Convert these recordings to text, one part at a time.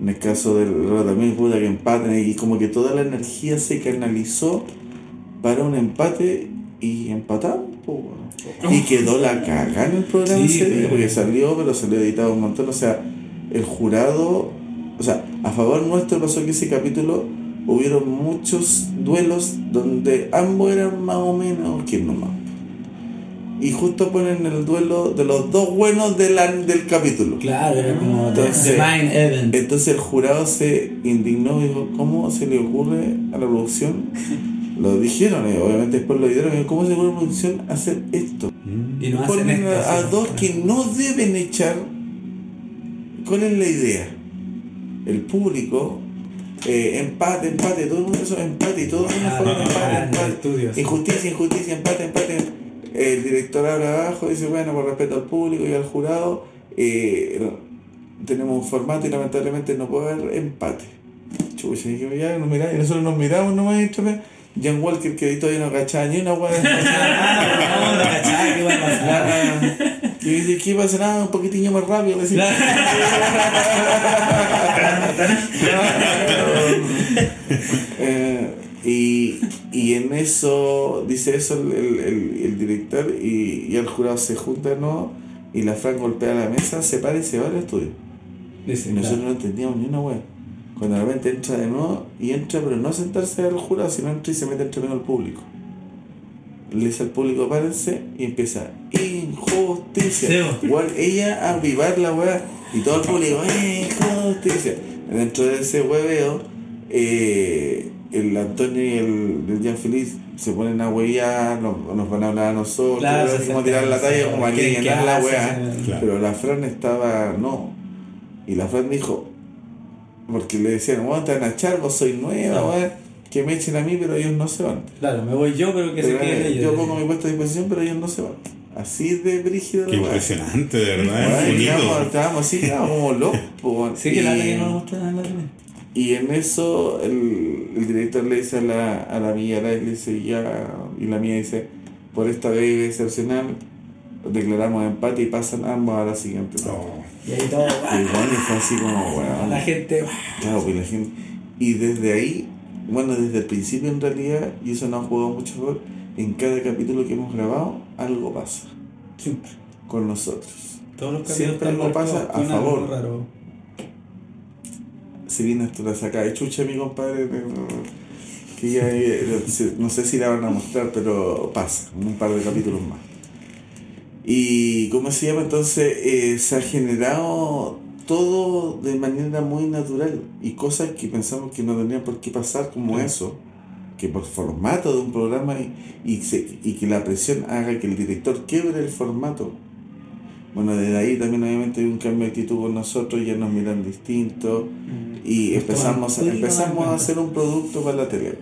En el caso del otro también, puta, que empaten y como que toda la energía se canalizó para un empate y empatamos. po, weón. Y quedó la caga en el programa Sí, ese día, pero- porque salió, pero salió editado un montón. O sea, el jurado, o sea, a favor nuestro pasó que ese capítulo hubieron muchos duelos donde ambos eran más o menos quién nomás. Y justo ponen el duelo de los dos buenos de la- del capítulo. Claro, era como Entonces- Main Event. Entonces el jurado se indignó y dijo, ¿cómo se le ocurre a la producción? Lo dijeron, eh, obviamente después lo dijeron, ¿cómo se le ocurre a la producción hacer esto? Y no hacen Ponen esto. a, dos que no deben echar. ¿Cuál es la idea? El público, eh, empate, empate, todo el mundo hizo empate y todo el mundo Ah, fue no, empate, el empate. estudio, sí. Injusticia, injusticia, empate, empate. El director habla abajo dice, bueno, por respeto al público y al jurado, eh, tenemos un formato y lamentablemente no puede haber empate. Chucha, dije, ya nos miramos, y nosotros nos miramos nomás y me John Walker que ahí todavía no cachaba ni una Ah, no, no cachaba que iba a pasar. Y dice, ¿qué pasa? Nada, un poquitillo más rápido. Eh, y, y en eso, dice eso el, el, el- el director y, y el jurado se juntan, ¿no? Y la Fran golpea la mesa, se para y se va al estudio. Dice, Y nosotros no entendíamos ni una wea. Cuando de repente entra de nuevo y entra, pero no a sentarse al jurado, sino entra y se mete entre medio al público. Le dice al público, párense y empieza, injusticia. Sí. Igual ella a avivar la wea y todo el público, injusticia. Dentro de ese hueveo, eh, el Antonio y el, el Jean Feliz se ponen a huevear, nos, nos van a hablar a nosotros, Claro, como tirar la talla, como aquí ¿qué- qué llenar la. Claro. Pero la Fran estaba, no. Y la Fran dijo, porque le decían, bueno, te van a echar, vos soy nueva, Claro. que me echen a mí, pero ellos no se van. Claro, me voy yo, pero que se queden eh, ellos. yo pongo mi puesto a disposición, pero ellos no se van. Así de brígido Qué impresionante, de verdad. Estábamos, así, estábamos como locos. Sí, que la que no lo mostraron en la. Y en eso el, el director le dice a la, a la mía, le dice ya, y la mía dice, por esta vez excepcional, declaramos empate y pasan ambos a la siguiente. ronda". Oh, Y ahí todo. Y bueno, y fue así como, weón. La gente. Claro, pues la gente. Y desde ahí, bueno, desde el principio en realidad, y eso no ha jugado mucho rol, en cada capítulo que hemos grabado, algo pasa Siempre. con nosotros. Todos los Siempre algo pasa a algo favor. raro. Se viene hasta la saca de chucha, mi compadre. Que ya, eh, no sé si la van a mostrar, pero pasa, un par de capítulos más. Y, ¿cómo se llama? Entonces, eh, se ha generado todo de manera muy natural y cosas que pensamos que no tenían por qué pasar, como eso, que por formato de un programa y, y, se- y que la presión haga que el director quiebre el formato. Bueno, desde ahí también obviamente hay un cambio de actitud con nosotros, ya nos miran distinto y Nos empezamos, empezamos a hacer un producto para la tele.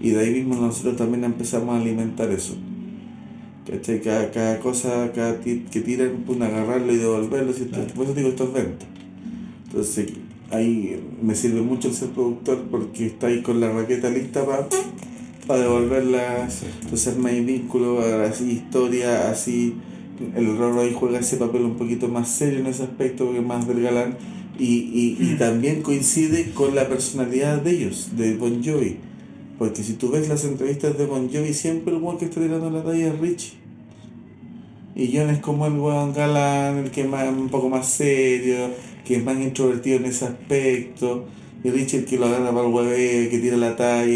Y de ahí mismo nosotros también empezamos a alimentar eso. ¿Cachai? Cada, cada cosa cada que tiran, pues agarrarlo y devolverlo. ¿cierto? Claro. Por eso digo, esto es venta. Entonces ahí me sirve mucho el ser productor porque está ahí con la raqueta lista para devolverla. Entonces hay vínculo, así historia, así el Roro ahí juega ese papel un poquito más serio en ese aspecto, que es más del galán. Y, y, y también coincide con la personalidad de ellos, de Bon Jovi. Porque si tú ves las entrevistas de Bon Jovi, siempre el weón que está tirando la talla es Richie. Y John es como el weón galán, el que es más, un poco más serio, que es más introvertido en ese aspecto. Y Richie el que lo agarra para el hueveo, que tira la talla.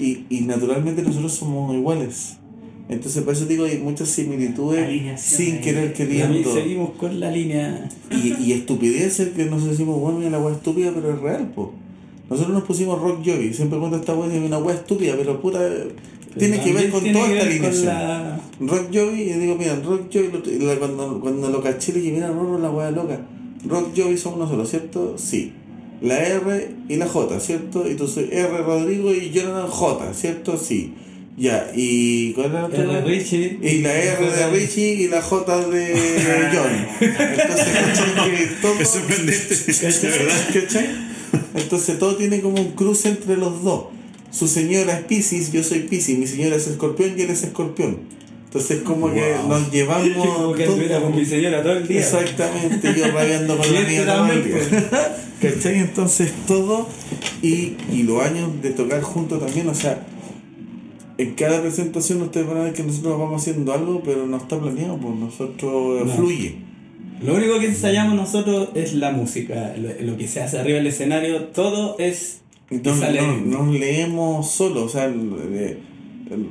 Y, y naturalmente nosotros somos iguales. Entonces por eso digo, hay muchas similitudes sin querer queriendo. seguimos con la línea. Y, y estupideces que nosotros decimos, bueno, mira la weá estúpida, pero es real, po. Nosotros nos pusimos rock jovi, siempre cuento esta weá, es una weá estúpida, pero puta, tiene que ver con toda esta alineación. la- Rock Jovi, y digo, mira, Rock la- cuando, cuando lo caché, le dije, mira, Rorro, la weá loca. Rock Jovi son uno solo, ¿cierto? Sí. La R y la J, ¿cierto? Y tú soy R Rodrigo y Jonathan J, ¿cierto? Sí. Ya, y ¿cuál era la otra? R Richie. Y la R de Richie y la J de John. Entonces, ¿cachai? Que todo-. Entonces todo tiene como un cruce entre los dos. Su señora es Pisces, yo soy Pisces, mi señora es escorpión y él es escorpión. Entonces como que nos llevamos... Como que todo- con mi señora todo el día. Exactamente, yo rabiando con la mía todo el día. ¿Cachai? Entonces todo y, y los años de tocar juntos también, o sea, en cada presentación ustedes van a ver que nosotros vamos haciendo algo, pero no está planeado, pues nosotros No. fluye. Lo único que ensayamos nosotros es la música. Lo, lo que se hace arriba del escenario, todo es. No, sale- no, no leemos solo, o sea, el, el-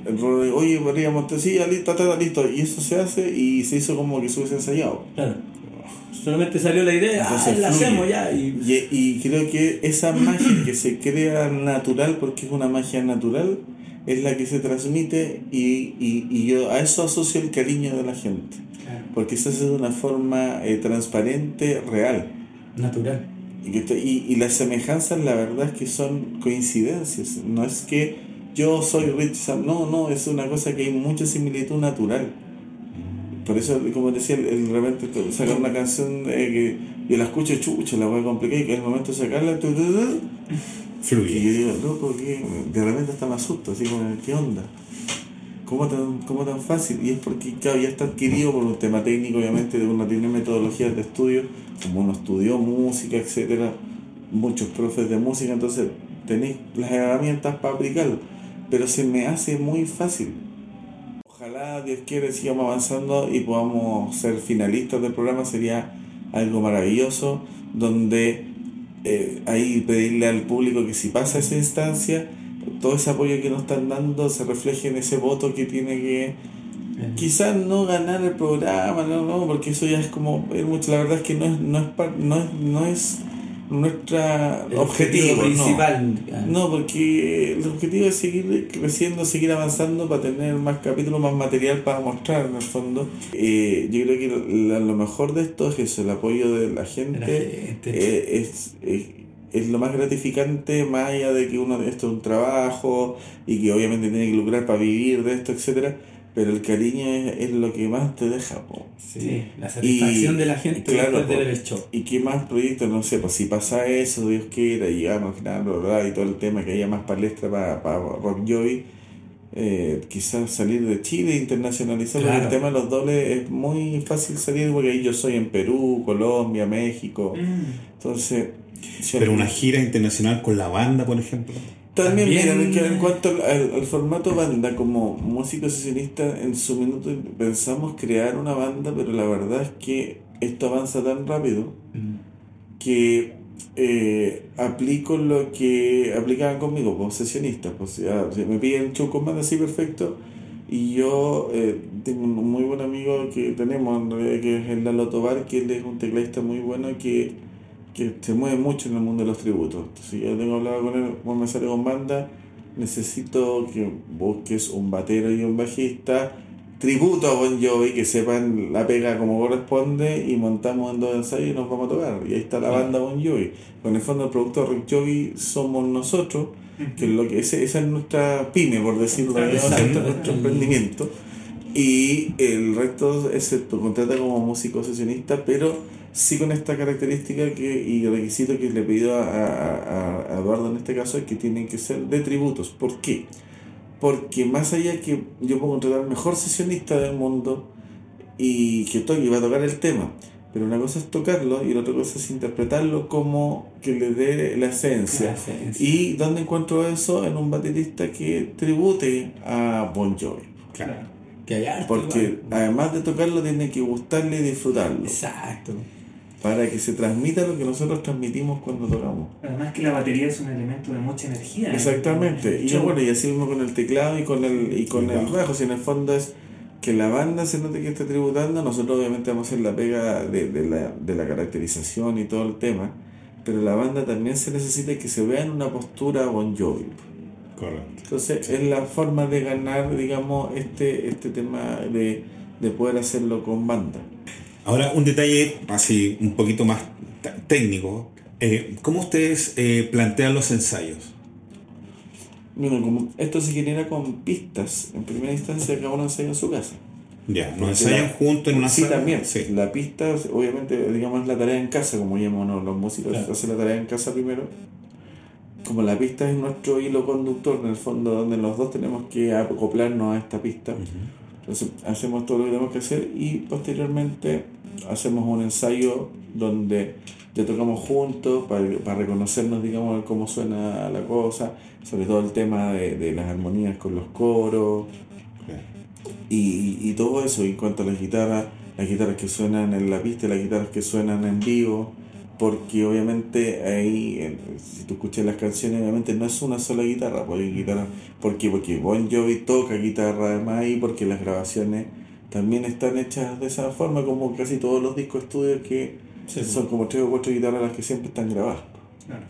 el rol de, oye, podríamos decir, ya listo, listo, y eso se hace y se hizo como que se hubiese ensayado. Claro. Solamente salió la idea, ah, la hacemos ya. Y, Y, y creo que esa magia que se crea natural, porque es una magia natural, es la que se transmite y, y, y yo a eso asocio el cariño de la gente, Claro. porque se hace de una forma eh, transparente, real. Natural. Y, y, y las semejanzas, la verdad es que son coincidencias. No es que yo soy Rich Sam, no, no, es una cosa que hay mucha similitud natural. Por eso, como decía, el, de repente te- sacar una canción eh, que yo la escucho, chucha, la voy a complicar y que es el momento de sacarla, tu, tu, tu, y yo Fluye. digo, loco, que de repente hasta me asusto, así como, ¿qué onda? ¿Cómo tan, ¿Cómo tan fácil? Y es porque, claro, ya está adquirido por un tema técnico, obviamente, de uno tiene metodologías de estudio, como uno estudió música, etcétera, muchos profes de música, entonces tenéis las herramientas para aplicarlo, pero se me hace muy fácil. Ojalá, Dios quiere, sigamos avanzando y podamos ser finalistas del programa, sería algo maravilloso, donde eh, ahí pedirle al público que si pasa esa instancia, todo ese apoyo que nos están dando se refleje en ese voto que tiene que quizás no ganar el programa, no, no, porque eso ya es como es mucho, la verdad es que no es no es no es, no es nuestra El objetivo, principal. ah, No, porque el objetivo es seguir creciendo, seguir avanzando para tener más capítulos, más material para mostrar en el fondo. Eh, yo creo que lo, lo mejor de esto es eso, el apoyo de la gente. La gente. eh, es, es, es lo más gratificante, más allá de que uno esto es un trabajo y que obviamente tiene que lucrar para vivir de esto, etcétera pero el cariño es, es lo que más te deja. Po. Sí, la satisfacción Y- de la gente claro, después de po. ver el show. ¿Y qué más proyectos? No sé, pues si pasa eso, Dios quiera, y llegamos al final, bla, y todo el tema, que haya más palestra para, para Rock Joy, eh, quizás salir de Chile, internacionalizar, porque Claro. el tema de los dobles es muy fácil salir, porque ahí yo soy en Perú, Colombia, México, entonces... si Pero una gira internacional con la banda, por ejemplo. También, También- mira, que en cuanto al, al- al formato banda, como músico sesionista, en su minuto pensamos crear una banda, pero la verdad es que esto avanza tan rápido Mm. que eh, aplico lo que aplicaban conmigo, pues sesionistas. Pues, ya, si me piden show con banda así perfecto. Y yo eh, tengo un muy buen amigo que tenemos, que es el Lalo Tobar, que él es un tecladista muy bueno que, que se mueve mucho en el mundo de los tributos. Entonces yo tengo hablado con él, cuando me sale con banda, necesito que busques un batero y un bajista, tributo a Bon Jovi, que sepan la pega como corresponde y montamos en dos ensayos y nos vamos a tocar. Y ahí está la banda Bon Jovi. Con el fondo el productor Rick Jovi somos nosotros, que es lo que ese, esa es nuestra pyme, por decirlo de nuestro emprendimiento. Y el resto, excepto, contrata como músico sesionista, pero sí con esta característica que, y requisito que le he pedido a, a- a Eduardo en este caso es que tienen que ser de tributos. ¿Por qué? Porque más allá que yo puedo contratar al mejor sesionista del mundo y que toque y va a tocar el tema, pero una cosa es tocarlo y la otra cosa es interpretarlo como que le dé la esencia. La esencia. ¿Y dónde encuentro eso? En un baterista que tribute a Bon Jovi. Claro. Que hay arte, Porque igual. además de tocarlo, tiene que gustarle y disfrutarlo. Exacto. Para que se transmita lo que nosotros transmitimos cuando tocamos. Además que la batería es un elemento de mucha energía. ¿eh? Exactamente. Y Yo- bueno, y así mismo con el teclado y con el, y con El bajo. Si en el fondo es que la banda se note que está tributando, nosotros obviamente vamos a hacer la pega de, de la, de la caracterización y todo el tema. Pero la banda también se necesita que se vea en una postura Bon Jovi. Correcto. Entonces es la forma de ganar, digamos, este, este tema de, de poder hacerlo con banda. Ahora, un detalle así un poquito más técnico. Eh, ¿Cómo ustedes eh, plantean los ensayos? Bueno, como esto se genera con pistas, en primera instancia cada uno ensaya en su casa. Ya, ¿nos ensayan juntos en una Sí, sala? también. Sí. La pista, obviamente, digamos, es la tarea en casa, como llamamos los músicos, Claro. hacen la tarea en casa primero. Como la pista es nuestro hilo conductor, en el fondo, donde los dos tenemos que acoplarnos a esta pista. Entonces, hacemos todo lo que tenemos que hacer y posteriormente hacemos un ensayo donde ya tocamos juntos para, para reconocernos, digamos, cómo suena la cosa, sobre todo el tema de, de las armonías con los coros y, y todo eso. Y en cuanto a las guitarras, las guitarras que suenan en la pista y las guitarras que suenan en vivo, porque obviamente ahí, eh, si tú escuchas las canciones, obviamente no es una sola guitarra, porque guitarra, ¿por qué? Porque Bon Jovi toca guitarra además ahí, porque las grabaciones también están hechas de esa forma, como casi todos los discos estudios que son como tres o cuatro guitarras las que siempre están grabadas. Claro.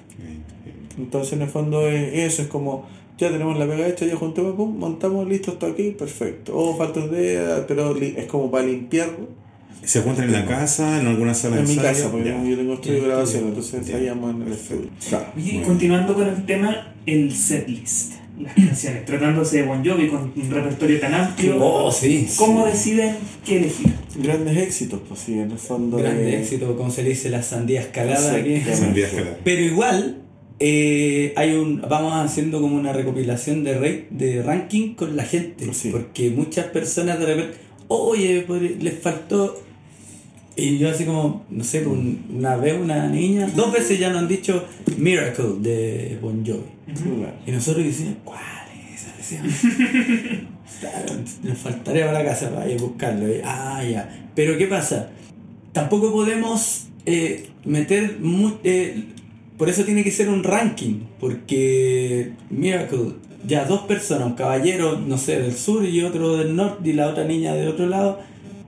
Entonces en el fondo es, eso es como, ya tenemos la pega hecha, ya juntamos, pum, montamos, listo, está aquí, perfecto. O falta de, pero es como para limpiarlo. ¿Se encuentran en la casa, en alguna sala En de mi ensayo? casa, porque Ya. yo tengo estudio de grabación, entonces Ya. ensayamos en el estudio. Claro. Y continuando con el tema, el setlist, las canciones, tratándose de Bon Jovi con un repertorio tan amplio, Oh, sí. ¿cómo deciden qué elegir? Grandes éxitos, pues sí, en el fondo. Grande eh, éxito, como se le dice, la sandía escalada aquí. Exactamente. Sandía escalada. Pero igual, eh, hay un vamos haciendo como una recopilación de, rate, de ranking con la gente. Sí. Porque muchas personas de repente, oye, les faltó. Y yo así como, no sé, un- una vez una niña, dos veces ya nos han dicho Miracle de Bon Jovi. Y nosotros decíamos, ¿cuál es esa? Decíamos, "Claro, nos faltaría para la casa para ir a buscarlo. Y, ah, ya. Pero ¿qué pasa? Tampoco podemos eh, meter... eh, por eso tiene que ser un ranking. Porque Miracle, ya dos personas, un caballero, no sé, del sur y otro del norte y la otra niña de otro lado.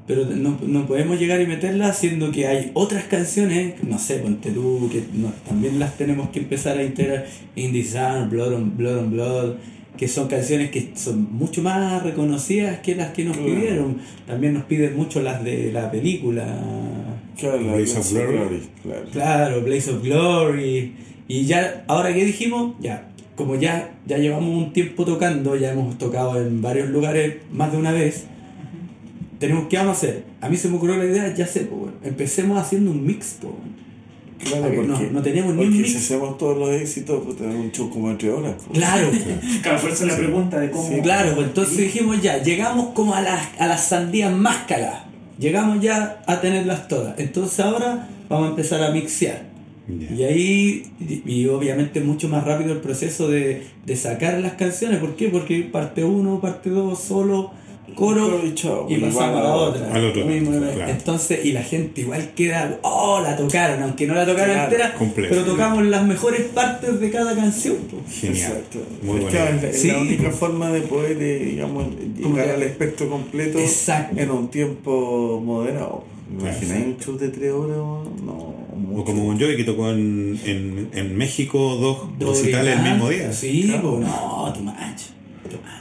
Pero no, no podemos llegar y meterla siendo que hay otras canciones, no sé, ponte tú, que no- también las tenemos que empezar a integrar. In the Sun, Blood on Blood, on Blood que son canciones que son mucho más reconocidas que las que nos Claro. pidieron. También nos piden mucho las de la película. Claro, la Blaze of Glory. claro. Claro, Blaze of Glory. Y ya, ahora que dijimos, ya, como ya, ya llevamos un tiempo tocando, ya hemos tocado en varios lugares más de una vez, tenemos que vamos a hacer. A mí se me ocurrió la idea, ya sé, pues, bueno, empecemos haciendo un mix, pues, bueno. Claro, Porque no- no teníamos ni un mix. si hacemos todos los éxitos, pues tenemos un show como entre horas. pues. Claro, Claro, por eso la pregunta de cómo... Sí, claro, pues entonces dijimos ya, llegamos como a las, a las sandías más caladas. Llegamos ya a tenerlas todas. Entonces ahora vamos a empezar a mixear. Y ahí, y, y obviamente mucho más rápido el proceso de, de sacar las canciones. ¿Por qué? Porque parte 1, parte 2, solo, coro y pasamos a la otra. Al otro, Lo mismo, claro. Entonces, y la gente igual queda, oh, la tocaron, aunque no la tocaron Claro, entera, completo. pero tocamos las mejores partes de cada canción. po. Genial. Exacto. Muy la, es Sí. la única forma de poder, eh, digamos, llegar al espectro completo Exacto. en un tiempo moderado. ¿Imagináis un show de tres horas? No, mucho. O como Bon Jovi que tocó en, en, en México dos recitales el mismo día. Sí, Claro. po, no, too much.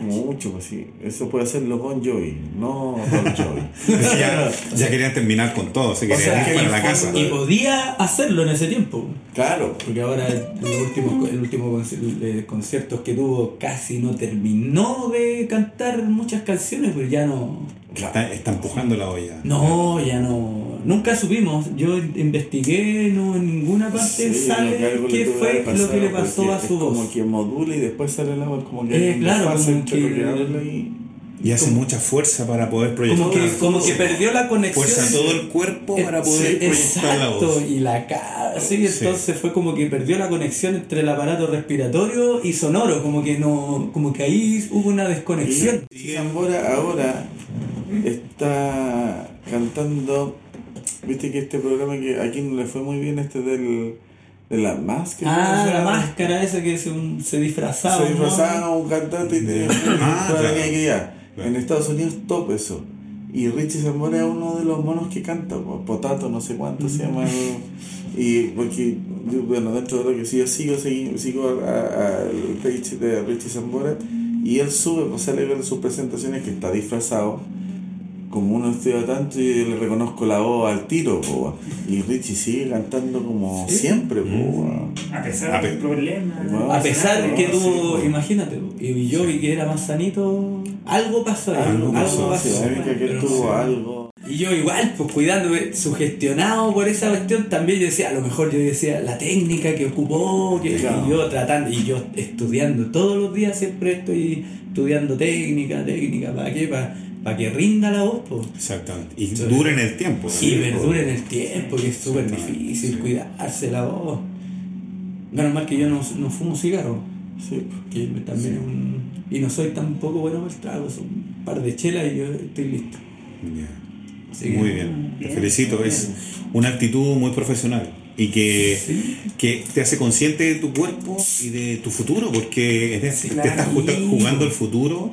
Mucho, pues sí. Eso puede hacerlo Bon Jovi, no. Es que ya, ya querían terminar con todo, se O querían sea, ir que para la casa. Y podía hacerlo en ese tiempo. claro. Porque ahora el último, el último conci- de conciertos que tuvo casi no terminó de cantar muchas canciones, pues ya no. Está, está empujando la olla. No, ya no. Nunca supimos. Yo investigué, no en ninguna parte Sí, sale qué fue lo que le pasó a su es como voz. que modula y después sale la voz como que Eh, claro, como entre lo que- habla y... Y hace mucha fuerza para poder proyectar. Como que, como que perdió la conexión. Fuerza todo el cuerpo para Eh, poder sí, proyectar la voz. y la cara, sí, Sí. entonces fue como que perdió la conexión entre el aparato respiratorio y sonoro, como que no, como que ahí hubo una desconexión. Y Zambora ahora está cantando, viste que este programa que aquí no le fue muy bien, este del de la máscara. Ah, la máscara esa que se, un- se disfrazaba. Se ¿no? disfrazaba un cantante y tenía Ah, claro. que ya. Claro. En Estados Unidos top eso. Y Richie Zambora es uno de los monos que canta, po, Potato, no sé cuánto se llama. Y porque, bueno, dentro de lo que sí, yo sigo, sigo, sigo a- a- al page de Richie Zambora y él sube, pues sale en sus presentaciones que está disfrazado. Como uno estudia tanto y le reconozco la voz al tiro, po, y Richie sigue cantando como Sí. siempre, po, A A pesar pe- del problema. Bueno, A pesar no, que sí, tuvo, imagínate, y yo vi que era más sanito, algo pasó ahí, Algo algo pasó, a que tuvo algo. Y yo igual, pues cuidándome, sugestionado por esa cuestión, también yo decía, a lo mejor yo decía, la técnica que ocupó, que Claro. y yo tratando, y yo estudiando todos los días siempre estoy estudiando técnica, técnica, ¿para qué? Para que rinda la voz, pues. Exactamente. Y Sí. dura en el tiempo. Y verdura en el tiempo, que es súper difícil cuidarse la voz. Menos mal que yo no, no fumo cigarro, Sí. que también es un... Y no soy tampoco bueno para el trago, son un par de chelas y yo estoy listo. Que- Muy bien, te felicito. bien. Es una actitud muy profesional y que, que te hace consciente de tu cuerpo y de tu futuro, porque Sí, te claro. estás ju- jugando el futuro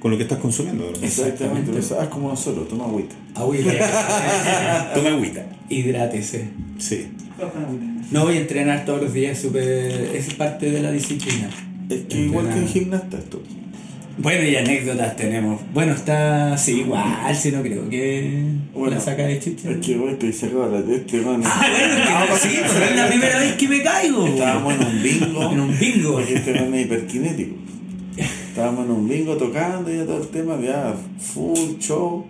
con lo que estás consumiendo. ¿verdad? Exactamente. Pero sabes como nosotros, toma agüita. Agüita. Toma agüita. Hidrátese. Sí. No voy a entrenar todos los días, súper es parte de la disciplina. Es que igual que en gimnasta esto. Bueno, y anécdotas tenemos. Bueno, está. Sí, igual, si no creo que. Bueno, la saca de chicha. Es que güey, estoy sacado la este, man. Ah, bueno, es que sí, pero es la primera vez que me caigo. Estábamos en un bingo. En un bingo. Porque este man es hiperkinético. Estábamos en un bingo tocando ya todo el tema, ya full show.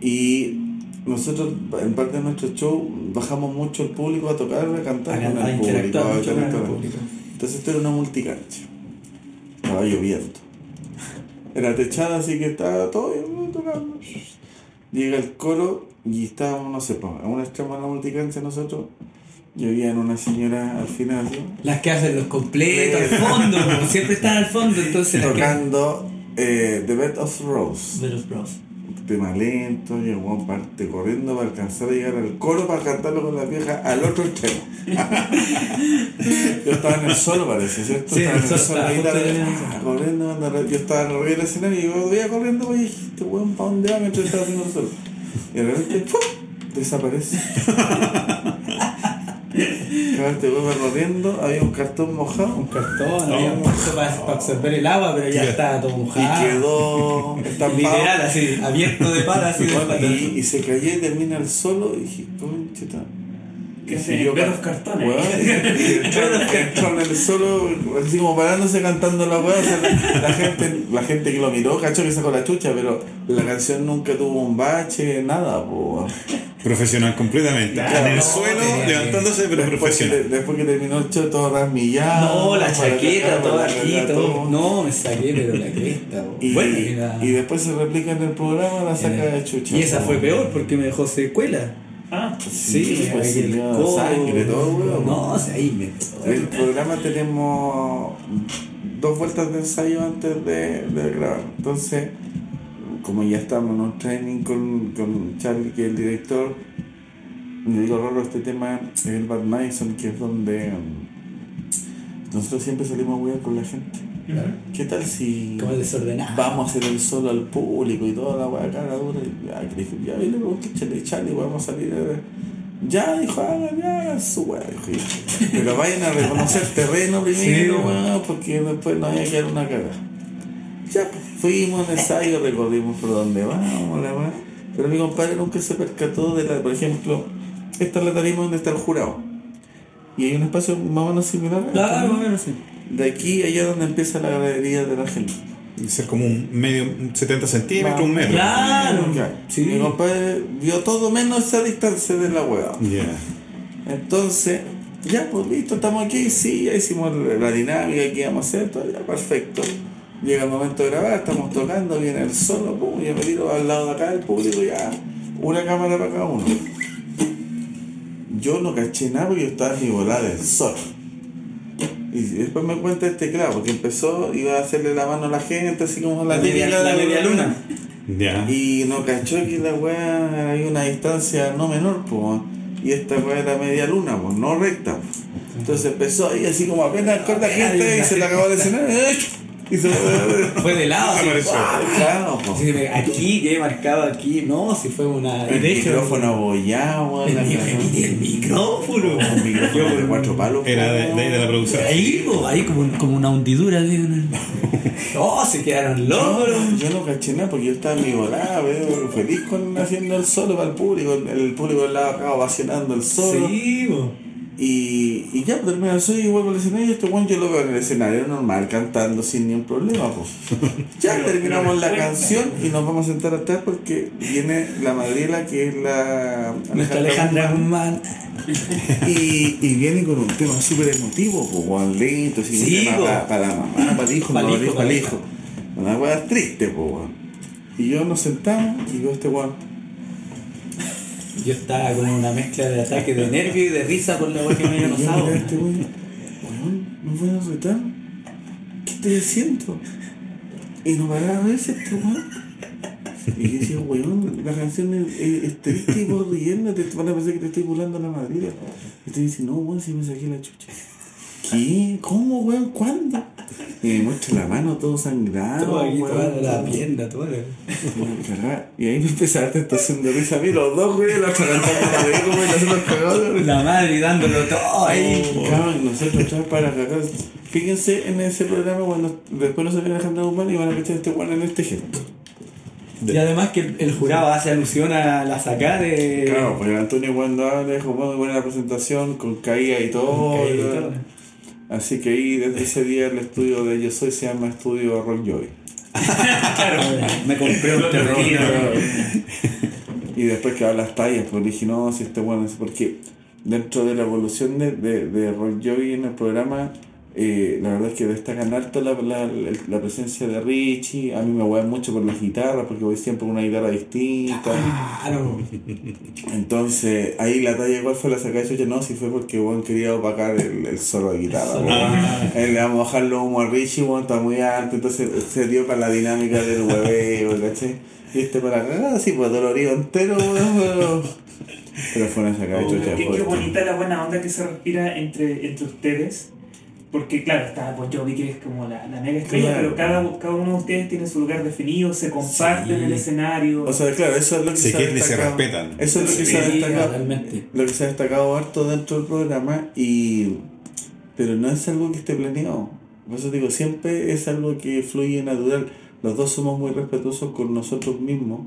Y nosotros, en parte de nuestro show, bajamos mucho el público a tocar, a cantar A- con a el público. interactuar a mucho con el interactuar. público. Entonces esto era una multicancha. Estaba lloviendo. Era techada, así que estaba todo tocando. Llega el coro y estábamos, no sé, pues, a un extremo de la multicancha nosotros. Y había una señora al final, así, Las que hacen los completos al fondo, siempre están al fondo, entonces tocando eh, The Bed of Rose. De los bros. Tema lento, y el parte corriendo para alcanzar a llegar al coro para cantarlo con la vieja al otro extremo. yo estaba en el solo, parece, ¿cierto? Sí, estaba en el el solo, ahí en el solo. ah, corriendo, anda, yo estaba arriba del escenario y yo veía corriendo, oye, este weón, ¿para dónde va? Mientras estaba haciendo el solo. Y de repente, ¡pum! desaparece. Claro, este va corriendo, había un cartón mojado. Un cartón, había mucho para, para absorber el agua, pero ya estaba todo Y mojado. quedó estampado. Literal, así, abierto de pala, así de Bueno, pata. y, y se cayó y termina el solo y dije, concheta. Que Y se yo los cartones. Y entró, en el solo, así como parándose cantando la weá. O sea, la, la gente, la gente que lo miró, cachó que sacó la chucha, pero la canción nunca tuvo un bache, nada, po. Profesional completamente. Claro, en el no, suelo, tenía que- levantándose, pero Después que, profesional. después que terminó el show, todo rasmillado. No, la chaqueta, todo aquí, todo. No, me saqué, pero la cresta. Y, bueno, y, la- y después se replica en el programa la saca de chucha. y esa fue peor porque me dejó secuela. Ah, Sí, me pues sí, el codo. sangre, todo, weón. No, o sea, ahí me. El programa tenemos dos vueltas de ensayo antes de, de grabar. Entonces, como ya estamos en un training con, con Charlie, que es el director, me digo raro este tema, es el Bad Madison, que es donde um, nosotros siempre salimos a con la gente. ¿Qué tal si vamos a hacer el solo al público y toda la weá cara dura? Y ya, que le dije, ya, y le pregunté, Charlie, Charlie, vamos a salir a... Ya, dijo, hagan, ya, su weá. Pero vayan a reconocer terreno primero, Sí, porque después nos vaya a quedar una cagada. Ya, pues, fuimos en ensayo, recorrimos por donde vamos, la weá. Pero mi compadre nunca se percató de la, por ejemplo, esta es la tarima donde está el jurado. Y hay un espacio más o menos similar. a este, Claro, más o menos sí. De aquí a allá donde empieza la galería de la gente. Ser como un medio, un 70 centímetros, un metro. Claro. Sí. Sí. Mi compadre vio todo menos esa distancia de la hueá. Ya. Entonces, ya pues listo, estamos aquí, sí, ya hicimos la la dinámica que íbamos a hacer, todo ya perfecto. Llega el momento de grabar, estamos tocando, viene el solo, pum, yo me tiro al lado de acá del público, ya, una cámara para cada uno. Yo no caché nada porque yo estaba en mi volada del sol. Y después me cuenta este claro, porque empezó, iba a hacerle la mano a la gente, así como la, La media, típica la de- media luna. Y no cachó que la weá hay una distancia no menor, pues. Y esta weá era media luna, pues, no recta. po. Entonces empezó ahí así como apenas con la gente y se le acabó el escenario. Y se Fue de lado. así, Apareció. ¡guau! Claro, Aquí, que he marcado aquí. No, si fue una. El de hecho, micrófono abollado, El, y el micrófono. Un micrófono de cuatro palos. Era de, de ahí de la producción. Ahí, ahí como, como una hundidura. el- Oh, se quedaron No, locos. yo no caché nada porque yo estaba en mi volada, veo, feliz con haciendo el solo para el público, el público del lado acá ovacionando el solo. Sí, po. Y, y ya, termina el y vuelvo al escenario y este weón yo lo veo en el escenario normal, cantando sin ningún problema. Pues. Ya Pero- terminamos pero la canción y nos vamos a sentar atrás porque viene la madriela que es la Nuestra Alejandra Guzmán, y, y viene con un tema súper emotivo, pues, weón, lento, así, Sí, tema para, para la mamá, para el hijo, Para el hijo. Una weá triste, pues, weón. Y yo nos sentamos y veo este weón. Yo estaba con una mezcla de ataque de nervio y de risa por la weá que me había pasado. a este weón, weón, ¿me voy a retar? ¿Qué estoy haciendo? Y no paraba de verse este weón. Y yo decía, weón, la canción es, es, triste y vos riéndote, te van a pensar que te estoy burlando a la madre. Y te dice, no, weón, si me saqué la chucha. ¿Qué? ¿Cómo, weón? ¿Cuándo? Y me muestra la mano todo sangrado. Todo aquí, weón, toda la todo. pierna, toda la... Me cagaba. Y ahí me empezaba a tentación de risa a mí, los dos, güey, la de como y la madre dándolo todo ahí. Cabrón, nosotros atrás para cagar. Fíjense en ese programa cuando después no se viene Alejandro Guzmán y van a cachar este weón en este gesto. Y además que el, el jurado hace alusión a la sacada de... Claro, pues Antonio cuando habla como muy buena la presentación, con caída y todo. Caída y y todo. Así que ahí desde ese día el estudio de Yo Soy se llama Estudio Rock Joy. Me compré un terror. Y después que las tallas, pues dije, no, si este bueno es porque dentro de la evolución de, de, de Rock Joey en el programa, eh, la verdad es que destacan harto la, la, la presencia de Richie. A mí me huevan mucho por las guitarras, porque voy siempre con una guitarra distinta. Claro. Entonces, ahí la talla igual fue la sacada de no, si fue porque Juan quería opacar el, el solo de guitarra. Ah. Él le vamos a bajar los humos a Richie, Juan está muy alto, entonces se dio para la dinámica del hueveo, ¿cachai? Y este para acá, sí, pues dolorido entero, pero, pero fue una sacada de chucha. Qué, bonita la buena onda que se respira entre, entre ustedes. Porque claro, está Bon Jovi que es como la, la mega estrella, Claro. pero cada, cada uno de ustedes tiene su lugar definido, se comparten Sí. el escenario. O sea, claro, eso es lo que Se se, ha quieren y se destacado. respetan. Eso es lo que se ha destacado. Lo que se ha destacado harto dentro del programa y pero no es algo que esté planeado. Por eso digo, siempre es algo que fluye natural. Los dos somos muy respetuosos con nosotros mismos,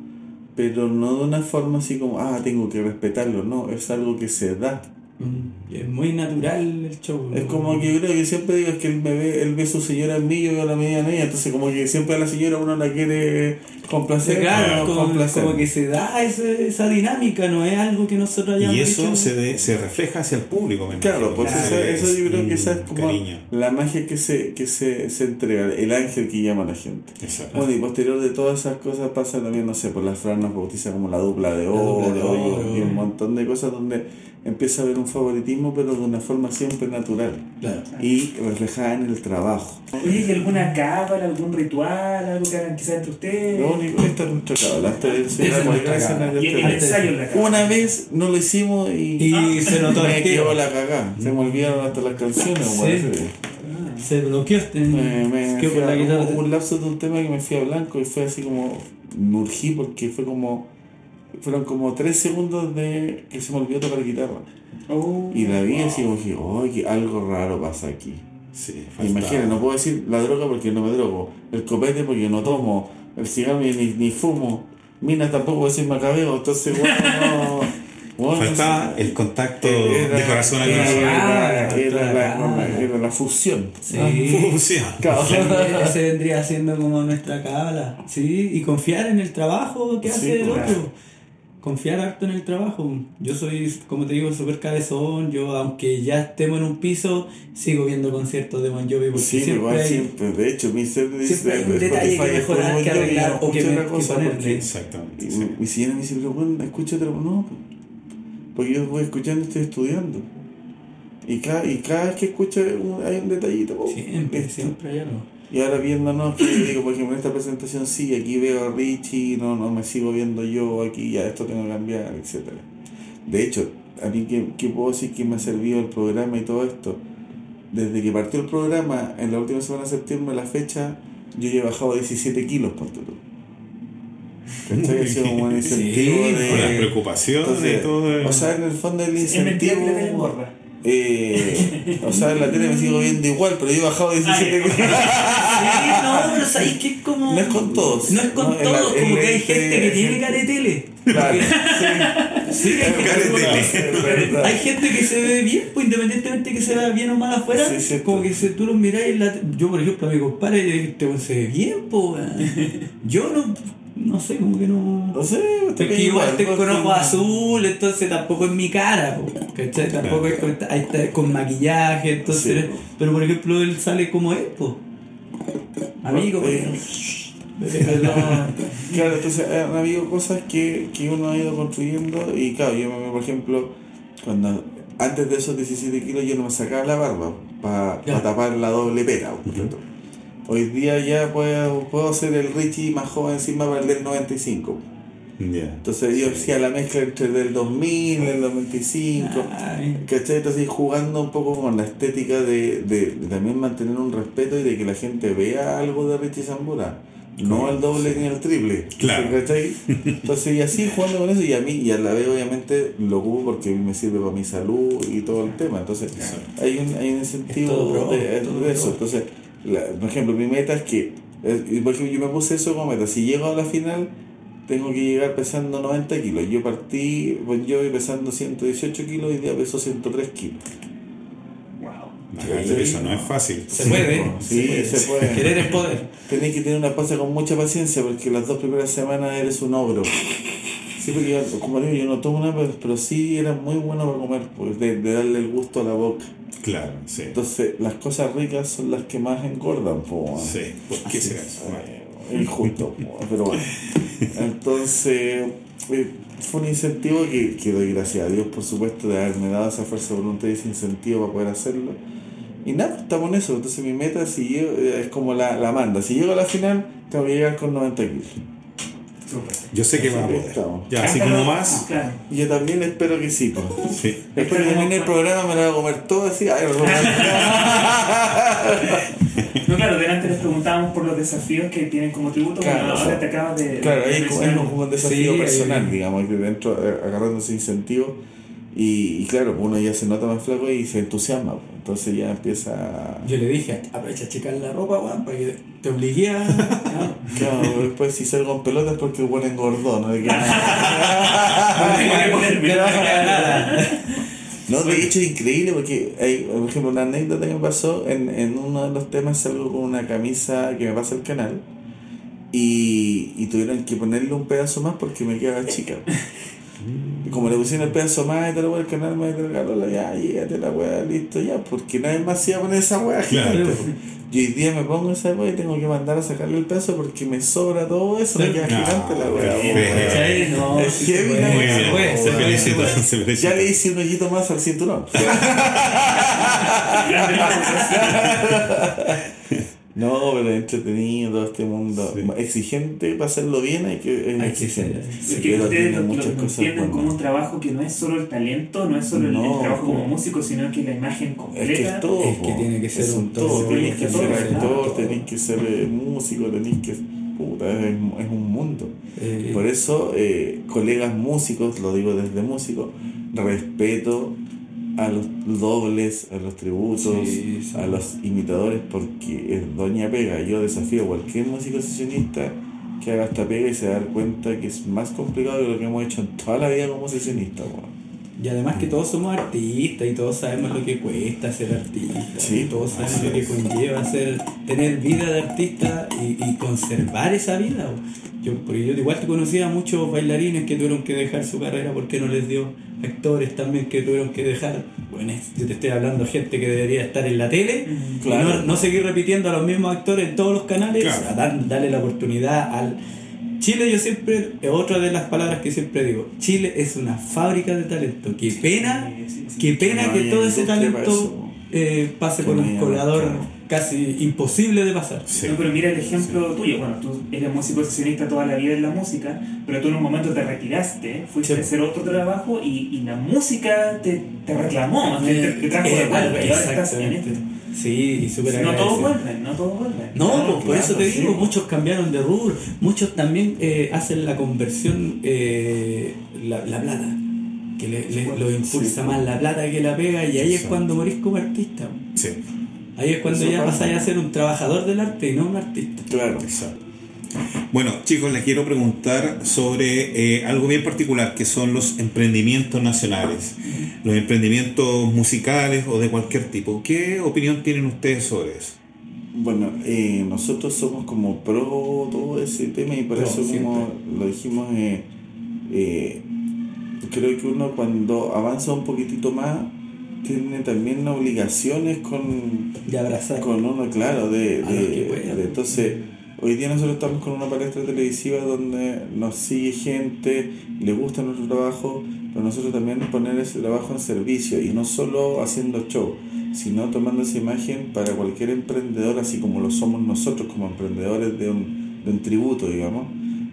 pero no de una forma así como, ah, tengo que respetarlo, no, es algo que se da. Mm, Es muy natural el show. Es como que yo creo que siempre digo es que él me ve, él ve a su señora en mí, yo veo a la media en ella, entonces como que siempre a la señora uno la quiere complacer, Claro, como, complacer. como que se da ese- esa dinámica, no es algo que nosotros hayamos Y eso hecho. se, de- se refleja hacia el público, me Claro, pues Claro, eso, eso yo creo que esa es como cariño. la magia que se, que se, se entrega, el ángel que llama a la gente. Exacto. Bueno, y posterior de todas esas cosas pasa también, no sé, por las Fran nos bautiza como la dupla de oro, dupla de oro. y un montón de cosas donde empieza a haber un favoritismo, pero de una forma siempre natural Claro. y reflejada en el trabajo. Oye, ¿y alguna cábala, algún ritual, algo que hagan quizás entre ustedes? Lo único, esta es nuestra cábala, esta es nuestra la. Una vez no lo hicimos y, Y se notó me quedó la cagada. Se me olvidaron hasta las canciones, Sí. güey. Se bloqueó este. Me, me fui la a- guitarra. hubo un lapso de un tema que me fui a blanco y fue así como me urgí porque fue como fueron como tres segundos de que se me olvidó tocar guitarra Oh, y la vi así como dije oye algo raro pasa aquí Sí, imagina no puedo decir la droga porque no me drogo el copete porque no tomo el cigarro ni, ni fumo mina tampoco puedo decir macabeo entonces bueno no bueno, Faltaba el contacto era- de corazón a era, corazón. era, Claro, era la, claro. era la fusión Sí. Fusión. Claro. Ese vendría siendo como nuestra cábala. Sí, y confiar en el trabajo que Sí, hace el claro. otro. Confiar harto en el trabajo. Yo soy, como te digo, súper cabezón. Yo, aunque ya estemos en un piso, sigo viendo conciertos de Bon Jovi porque Sí, siempre igual hay- siempre. De hecho, mi set de Siempre hay un de detalle que mejorar, que yo, arreglar, o que me- que ponerle. Exactamente. Y sí. mi señora me dice, pero bueno, escucha otra No, porque yo voy escuchando y estoy estudiando. Y cada, y cada vez que escucho un- hay un detallito. Siempre, siempre hay algo. Y ahora viéndonos, que yo digo, por ejemplo, en esta presentación sí, aquí veo a Richie, no, no me sigo viendo yo, aquí ya esto tengo que cambiar, etcétera De hecho, a mí, ¿qué, qué puedo decir que me ha servido el programa y todo esto? Desde que partió el programa, en la última semana de septiembre, la fecha, yo ya he bajado 17 kilos, ponte tú. ¿Cachai? Ha sido como un incentivo Sí, de... Con las preocupaciones Entonces, y todo. O sea, en el fondo el Es mentira que Eh, o sea, en la tele me sigo viendo igual, pero yo he bajado 17 kilos. Sí, no, pero sabéis que es como. No es con todos. No es con No, la- todos, en como la- que hay gente que en- tiene caretele. Claro, Sí, hay gente, Caretele. Es verdad. hay gente que se ve bien, pues independientemente que se vea bien o mal afuera, Sí, como que si tú los miráis, en la- yo por ejemplo a mi compadre, dije, este se ve bien, pues yo no, no sé, como que no... No sé, Es que igual tengo con ojos azules, entonces tampoco es mi cara, po, ¿cachai? Tampoco es con, ahí está con maquillaje, entonces... Sí, po. pero por ejemplo él sale como es, pues. Amigo, Eh, pero no... Claro, entonces han habido cosas que, que uno ha ido construyendo y claro, yo me- por ejemplo, cuando antes de esos 17 kilos yo no me sacaba la barba para Ya. tapar la doble pera. por ejemplo. Hoy día ya puedo, puedo ser el Richie más joven encima para el del 95. Ya. Entonces yo hacía la mezcla entre el del 2000 y el 95. Ay, ¿Cachai? Entonces jugando un poco con la estética de, de- de también mantener un respeto y de que la gente vea algo de Richie Zambura. No el doble ni el triple. Claro. ¿Cachai? Entonces y así jugando con eso y a mí y a la vez obviamente lo ocupo porque me sirve para mi salud y todo el tema. Entonces hay un, hay un Es todo incentivo de, de todo eso. pro. Entonces, la- por ejemplo, mi meta es que, por ejemplo, yo me puse eso como meta. Si llego a la final, tengo que llegar pesando 90 kilos. Yo partí, pues yo pesando 118 kilos y día peso 103 kilos. De peso no es fácil. Se puede, Sí, se puede. Querer es poder. Tenés que tener una pasta con mucha paciencia porque las dos primeras semanas eres un ogro. Sí, porque yo, como digo, yo no tomo nada, pero, pero sí era muy bueno para comer, pues, de, de darle el gusto a la boca. Claro, sí. Entonces, las cosas ricas son las que más engordan, pues. Sí. ¿Por qué será eso? Eh, injusto, pero bueno. Entonces, eh, fue un incentivo que, que doy gracias a Dios, por supuesto, de haberme dado esa fuerza de voluntad y ese incentivo para poder hacerlo. Y nada, estamos en eso. Entonces, mi meta si llego, eh, es como la, la manda. Si llego a la final, tengo que llegar con 90 kilos. Yo sé que va a poder. Ya, así como más. Yo también espero que sí. pues. Sí. Después que termine el programa, me lo voy a comer todo así. Ay, lo voy a- No, claro, delante les preguntábamos por los desafíos que tienen como tributo, Claro, o ahora sea, te acabas de. Claro, de ahí es como, un desafío Sí, personal, digamos, que dentro, eh, agarrando ese incentivo. Y, y claro, uno ya se nota más flaco y se entusiasma. pues. Entonces ya empieza. Yo le dije, aprovecha a checar la ropa, weón, para que te obligué a. Claro. Después si salgo en pelotas es porque el buen engordó, ¿no? De que-. No, de hecho es increíble porque hay, por ejemplo, una anécdota que me pasó en, en uno de los temas salgo con una camisa que me pasa el canal y, y tuvieron que ponerle un pedazo más porque me quedaba chica. Y como le pusieron el pedazo más y te lo voy el canal me regaló la ya, llévate la weá, listo ya, porque nadie más se iba a poner esa weá Claro. gigante. Y hoy día me pongo esa weá y tengo que mandar a sacarle el pedazo porque me sobra todo eso, me queda No, gigante la weá. Es sí heavy se la weá. felicita, se felicita. Ya le hice un hoyito más al cinturón. Es entretenido todo este mundo. Sí. Exigente para hacerlo bien hay que es Hay que exigente. Es Sí, que ustedes lo, muchas lo cosas entienden como un trabajo que no es solo el talento, no es solo el, trabajo como músico, sino que la imagen Es completa. que es todo. Es que tiene que ser Es un todo. todo, Tenés que es ser actor, tenés que ser eh, músico, tenés que. Puta, es, es un mundo. Eh, Por eso, eh, colegas músicos, lo digo desde músico, respeto a los dobles, a los tributos, Sí, sí. a los imitadores, porque es doña pega. Yo desafío a cualquier músico sesionista que haga esta pega y se dar cuenta que es más complicado que lo que hemos hecho en toda la vida como sesionista. weón. Y además que todos somos artistas y todos sabemos lo que cuesta ser artista. Sí, todos sabemos lo que conlleva ser, tener vida de artista y, y conservar esa vida. Yo, porque yo igual te conocía a muchos bailarines que tuvieron que dejar su carrera porque no les dio, actores también que tuvieron que dejar. Bueno, yo te estoy hablando gente que debería estar en la tele Mm, y no, no seguir repitiendo a los mismos actores en todos los canales, Claro. a dar- darle la oportunidad al Chile yo siempre, otra de las palabras que siempre digo, Chile es una fábrica de talento. Qué pena, Sí, sí, sí. qué pena No que todo ese talento eh, pase Que por no un colador. Casi imposible de pasar. Sí. No, pero mira el ejemplo tuyo. Bueno, tú eres músico sesionista toda la vida en la música, pero tú en un momento te retiraste, fuiste Sí. a hacer otro trabajo y, y la música te, te reclamó, te, te- te trajo de Eh, vuelta estás en. Sí, y súper No todos vuelven, no todos vuelven. No, Claro, pues, por claro, eso te sí. digo, muchos cambiaron de rubro, muchos también eh, hacen la conversión, eh, la, la plata. que le, le- lo impulsa Sí. más la plata que la pega y ahí es cuando morís como artista. Sí, Ahí es cuando Eso ya pasa. pasáis a ser un trabajador del arte y no un artista. Claro. exacto. Bueno, chicos, les quiero preguntar sobre eh, algo bien particular, que son los emprendimientos nacionales, los emprendimientos musicales o de cualquier tipo. ¿Qué opinión tienen ustedes sobre eso? Bueno, eh, nosotros somos como pro todo ese tema y por eso como lo dijimos, eh, eh, creo que uno cuando avanza un poquitito más tiene también obligaciones con, De abrazar. con uno, claro, de, A los de- que puedan. de- entonces hoy día nosotros estamos con una palestra televisiva donde nos sigue gente, le gusta nuestro trabajo, pero nosotros también poner ese trabajo en servicio y no solo haciendo show, sino tomando esa imagen para cualquier emprendedor, así como lo somos nosotros como emprendedores de un, de un tributo, digamos.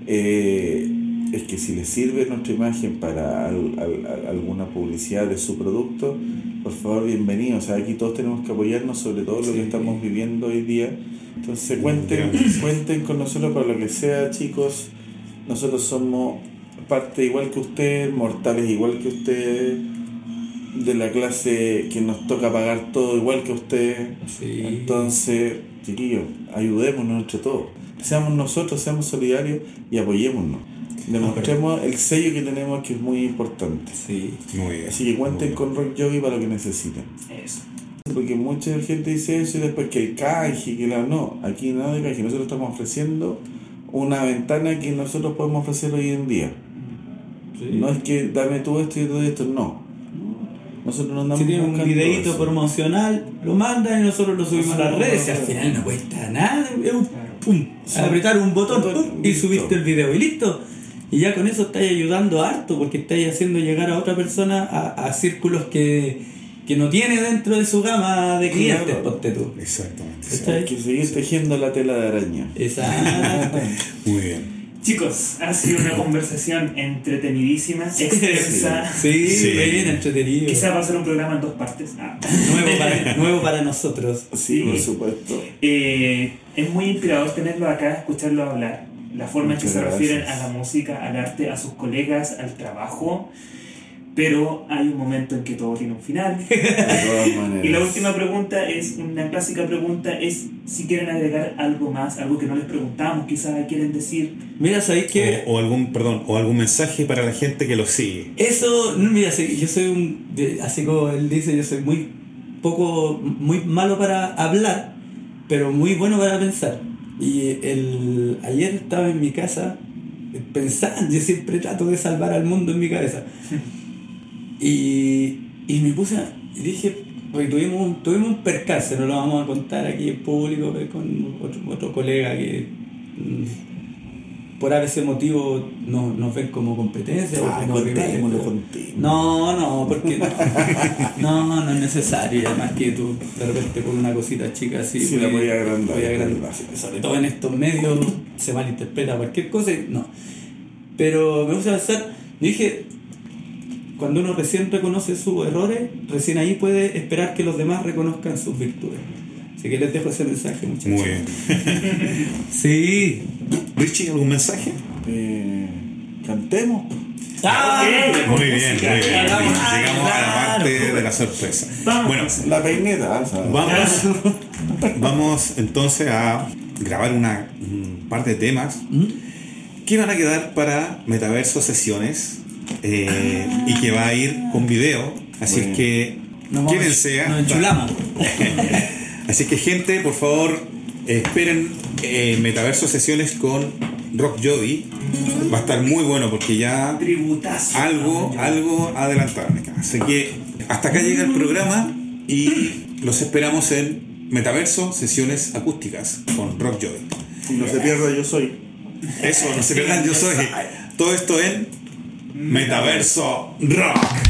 eh, es que si le sirve nuestra imagen para al- al- al- alguna publicidad de su producto, por favor, bienvenido. O sea, aquí todos tenemos que apoyarnos sobre todo lo que estamos viviendo hoy día. Entonces cuenten, Gracias. cuenten con nosotros para lo que sea, chicos. Nosotros somos parte igual que ustedes, mortales igual que ustedes, de la clase que nos toca pagar todo igual que ustedes. Sí. Entonces, chiquillos, ayudémonos entre todos. Seamos nosotros, seamos solidarios y apoyémonos. Demostremos el sello que tenemos que es muy importante. Sí. Muy bien. Así que cuenten con Rock Yogi para lo que necesiten. Eso. Porque mucha gente dice eso y después que el canje, que la no. Aquí nada de canje. Nosotros estamos ofreciendo una ventana que nosotros podemos ofrecer hoy en día. Sí. No es que dame tú esto y todo esto, no. Nosotros no andamos Si tiene un eso. promocional, lo mandan y nosotros lo subimos a las redes. Y al final no cuesta nada. Es un pum. Sí. Apretar un botón Botón, pum, y subiste el video y listo. Y ya con eso estáis ayudando harto porque estáis haciendo llegar a otra persona a, a círculos que, que no tiene dentro de su gama de clientes, Claro. ponte tú. Exactamente. Hay que seguir tejiendo la tela de araña. Exacto. Muy bien. Chicos, ha sido una conversación entretenidísima, extensa. Sí, Sí. bien entretenido. Quizá va a ser un programa en dos partes. Ah. Nuevo para, nuevo para nosotros. Sí, por supuesto. Eh, es muy inspirador tenerlo acá, escucharlo hablar. La forma en que se refieren a la música, al arte, a sus colegas, al trabajo. Pero hay un momento en que todo tiene un final. De todas maneras. Y la última pregunta es, una clásica pregunta, es si quieren agregar algo más, algo que no les preguntamos, quizás quieren decir. Mira, ¿sabéis qué? O, o algún, perdón, o algún mensaje para la gente que lo sigue. Eso, mira, sí, yo soy un. así como él dice, yo soy muy poco. muy malo para hablar, pero muy bueno para pensar. Y el, ayer estaba en mi casa pensando, yo siempre trato de salvar al mundo en mi cabeza. Y, y me puse. y dije, porque tuvimos, un- tuvimos un percance, no lo vamos a contar aquí en público, pero con otro, otro colega que. Por ese motivo no- nos ven como competencia. o Ah, como rivales, no, no, porque no. No, no es necesario. Además que tú de repente con una cosita chica así. Sí, la voy a agrandar. voy a agrandar. Sobre todo en estos medios se malinterpreta cualquier cosa. y No. Pero me gusta pensar, yo dije, cuando uno recién reconoce sus errores, recién ahí puede esperar que los demás reconozcan sus virtudes. Así que les dejo ese mensaje, muchachos. Muy bien. Sí. Richie, ¿algún mensaje? Eh, cantemos. ¡Ah! Muy bien, muy bien. muy bien. Llegamos a la parte de la sorpresa. Bueno, La peineta, vamos, vamos entonces a grabar una, un par de temas ¿Mm? que van a quedar para Metaverso Sesiones eh, y que va a ir con video. Así Bueno. es que Nos vamos- quédense. Nos enchulamos. Así que gente, por favor, eh, esperen eh, Metaverso Sesiones con Rock Jody. Va a estar muy bueno porque ya Tributazo. algo, algo adelantaron. Así que hasta acá llega el programa y los esperamos en Metaverso Sesiones Acústicas con Rock Jody. No se pierda, yo soy. Eso, no se pierdan, yo soy. Todo esto en Metaverso Rock.